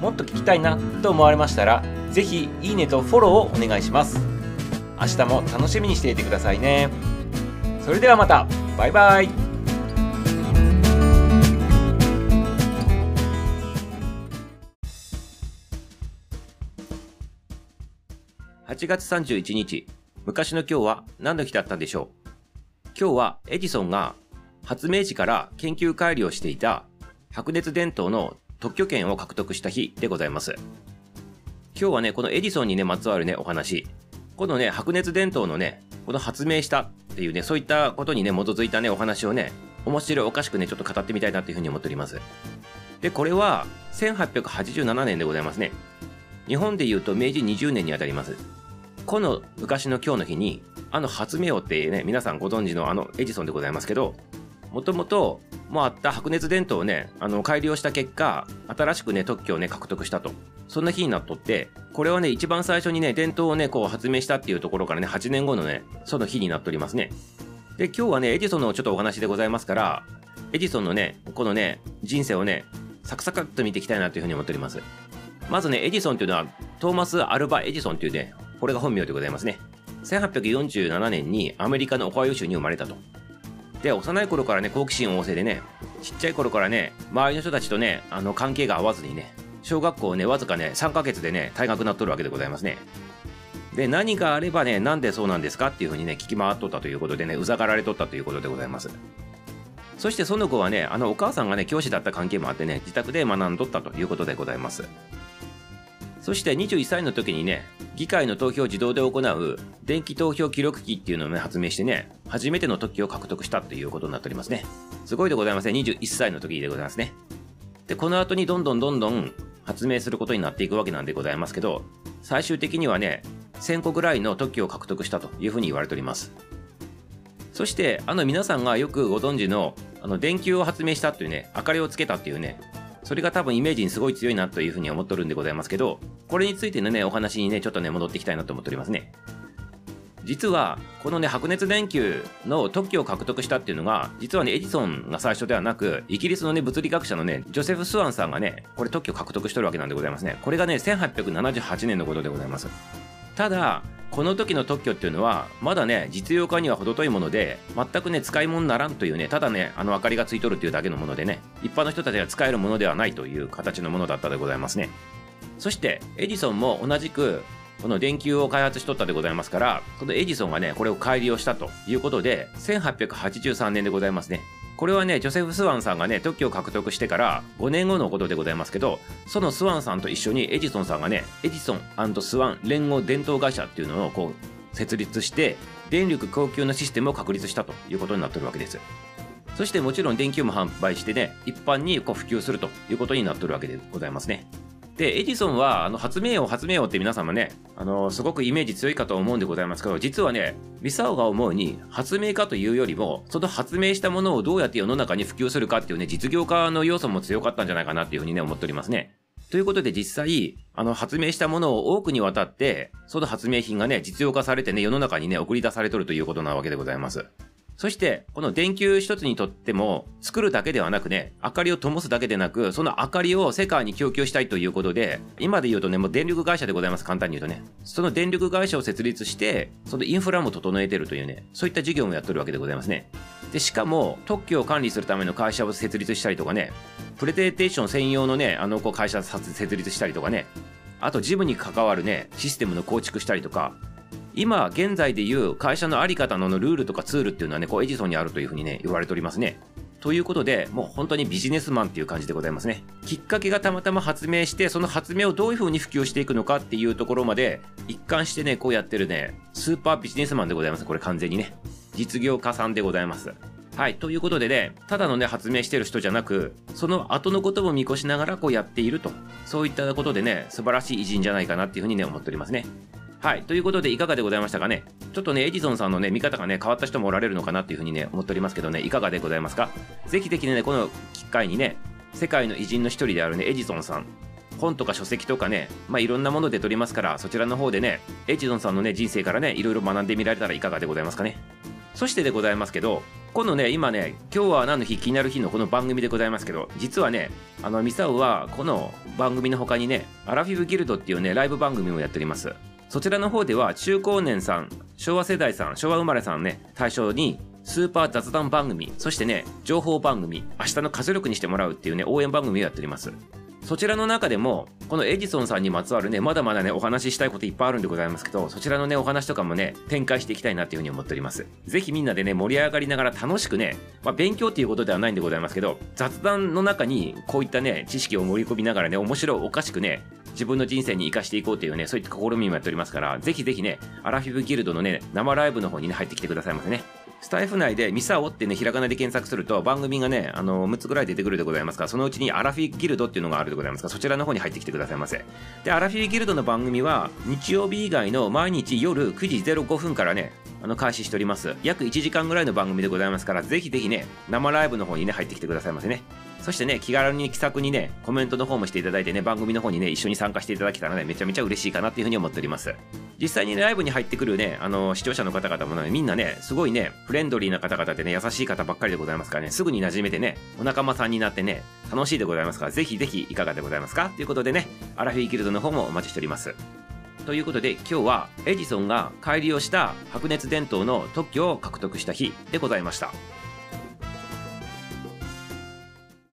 もっと聞きたいなと思われましたら是非いいねとフォローをお願いします。明日も楽しみにしていてくださいね。それではまた。バイバイ。8月31日昔の今日は何の日だったんでしょう？今日はエジソンが発明時から研究改良していた白熱伝統の特許権を獲得した日でございます。今日はね、このエジソンにね、まつわるね、お話。このね、白熱伝統のね、この発明したっていうね、そういったことにね、基づいたね、お話をね、面白いおかしくね、ちょっと語ってみたいなっていうふうに思っております。で、これは、1887年でございますね。日本で言うと明治20年にあたります。この昔の今日の日に、あの発明王ってね、皆さんご存知のあのエジソンでございますけど、もともともあった白熱伝統をね、あの、改良した結果、新しくね、特許をね、獲得したと。そんな日になっとって、これはね、一番最初にね、伝統をね、こう発明したっていうところからね、8年後のね、その日になっておりますね。で、今日はね、エジソンのちょっとお話でございますから、エジソンのね、このね、人生をね、サクサクっと見ていきたいなというふうに思っております。まずね、エジソンっていうのは、トーマス・アルバ・エジソンっていうね、これが本名でございますね。1847年にアメリカのオハイオ州に生まれたと。で、幼い頃からね、好奇心旺盛でね、ちっちゃい頃からね、周りの人たちとね、あの、関係が合わずにね、小学校ね、わずかね、3ヶ月でね、退学なっとるわけでございますね。で、何があればね、なんでそうなんですかっていうふうにね、聞き回っとったということでね、うざがられとったということでございます。そしてその子はね、あのお母さんがね、教師だった関係もあってね、自宅で学んどったということでございます。そして21歳の時にね、議会の投票を自動で行う電気投票記録機っていうのをね、発明してね、初めての特許を獲得したということになっておりますね。すごいでございますね。21歳の時でございますね。で、この後にどんどんどんどん発明することになっていくわけなんでございますけど、最終的にはね、1000個ぐらいの特許を獲得したというふうに言われております。そして、あの皆さんがよくご存知の、あの電球を発明したというね、明かりをつけたっていうね、それが多分イメージにすごい強いなというふうに思っとるんでございますけど、これについてのね、お話にね、ちょっとね、戻っていきたいなと思っておりますね。実は、このね、白熱電球の特許を獲得したっていうのが、実はね、エジソンが最初ではなく、イギリスのね、物理学者のね、ジョセフ・スワンさんがね、これ特許を獲得してるわけなんでございますね。これがね、1878年のことでございます。ただ、この時の特許っていうのは、まだね、実用化には程遠いもので、全くね、使い物にならんというね、ただね、あの明かりがついとるっていうだけのものでね、一般の人たちが使えるものではないという形のものだったでございますね。そして、エジソンも同じく、この電球を開発しとったでございますから、このエジソンがね、これを改良したということで、1883年でございますね。これはね、ジョセフ・スワンさんがね、特許を獲得してから5年後のことでございますけど、そのスワンさんと一緒にエジソンさんがね、エジソンスワン連合伝統会社っていうのをこう設立して、電力供給のシステムを確立したということになってるわけです。そしてもちろん電球も販売してね、一般にこう普及するということになってるわけでございますね。で、エジソンは、あの、発明王、発明王って皆様ね、あの、すごくイメージ強いかと思うんでございますけど、実はね、ミサオが思うに、発明家というよりも、その発明したものをどうやって世の中に普及するかっていうね、実業家の要素も強かったんじゃないかなっていうふうにね、思っておりますね。ということで実際、あの、発明したものを多くにわたって、その発明品がね、実用化されてね、世の中にね、送り出されとるということなわけでございます。そして、この電球一つにとっても、作るだけではなくね、明かりを灯すだけでなく、その明かりを世界に供給したいということで、今で言うとね、もう電力会社でございます。簡単に言うとね。その電力会社を設立して、そのインフラも整えてるというね、そういった事業もやってるわけでございますね。で、しかも、特許を管理するための会社を設立したりとかね、プレゼンテーション専用のね、あの、こう会社設立したりとかね、あと事務に関わるね、システムの構築したりとか、今現在でいう会社のあり方のルールとかツールっていうのはね、こうエジソンにあるというふうにね、言われておりますね。ということで、もう本当にビジネスマンっていう感じでございますね。きっかけがたまたま発明して、その発明をどういう風に普及していくのかっていうところまで、一貫してね、こうやってるね、スーパービジネスマンでございます。これ完全にね。実業家さんでございます。はい。ということでね、ただのね、発明してる人じゃなく、その後のことも見越しながらこうやっていると。そういったことでね、素晴らしい偉人じゃないかなっていうふうにね、思っておりますね。はい。ということで、いかがでございましたかね？ちょっとね、エジソンさんのね、見方がね、変わった人もおられるのかなっていうふうにね、思っておりますけどね、いかがでございますか？ぜひぜひね、この機会にね、世界の偉人の一人であるね、エジソンさん、本とか書籍とかね、まあ、いろんなもので撮りますから、そちらの方でね、エジソンさんのね、人生からね、いろいろ学んでみられたらいかがでございますかね？そしてでございますけど、今度ね、今ね、今日は何の日気になる日のこの番組でございますけど、実はね、あの、ミサオはこの番組の他にね、アラフィフギルドっていうね、ライブ番組をやっております。そちらの方では中高年さん、昭和世代さん、昭和生まれさんね、対象にスーパー雑談番組、そしてね、情報番組、明日の活力にしてもらうっていうね、応援番組をやっております。そちらの中でも、このエジソンさんにまつわるね、まだまだね、お話ししたいこといっぱいあるんでございますけど、そちらのね、お話とかもね、展開していきたいなっていうふうに思っております。ぜひみんなでね、盛り上がりながら楽しくね、まあ、勉強っていうことではないんでございますけど、雑談の中にこういったね、知識を盛り込みながらね、面白、おかしくね、自分の人生に生かしていこうというね、そういった試みもやっておりますから、ぜひぜひね、アラフィフギルドのね、生ライブの方にね、入ってきてくださいませね。スタイフ内でミサオってね、ひらがなで検索すると番組がね、あの、6つぐらい出てくるでございますから、そのうちにアラフィギルドっていうのがあるでございますから、そちらの方に入ってきてくださいませ。で、アラフィギルドの番組は、日曜日以外の毎日夜9時05分からね、あの、開始しております。約1時間ぐらいの番組でございますから、ぜひぜひね、生ライブの方にね、入ってきてくださいませね。そしてね、気軽に気さくにね、コメントの方もしていただいてね、番組の方にね、一緒に参加していただけたらね、めちゃめちゃ嬉しいかなっていうふうに思っております。実際に、ね、ライブに入ってくるね、あの、視聴者の方々もね、みんなね、すごいね、フレンドリーな方々でね、優しい方ばっかりでございますからね、すぐに馴染めてね、お仲間さんになってね、楽しいでございますから、ぜひぜひいかがでございますか？ということでね、アラフィーギルドの方もお待ちしております。ということで今日はエジソンが改良した白熱伝統の特許を獲得した日でございました。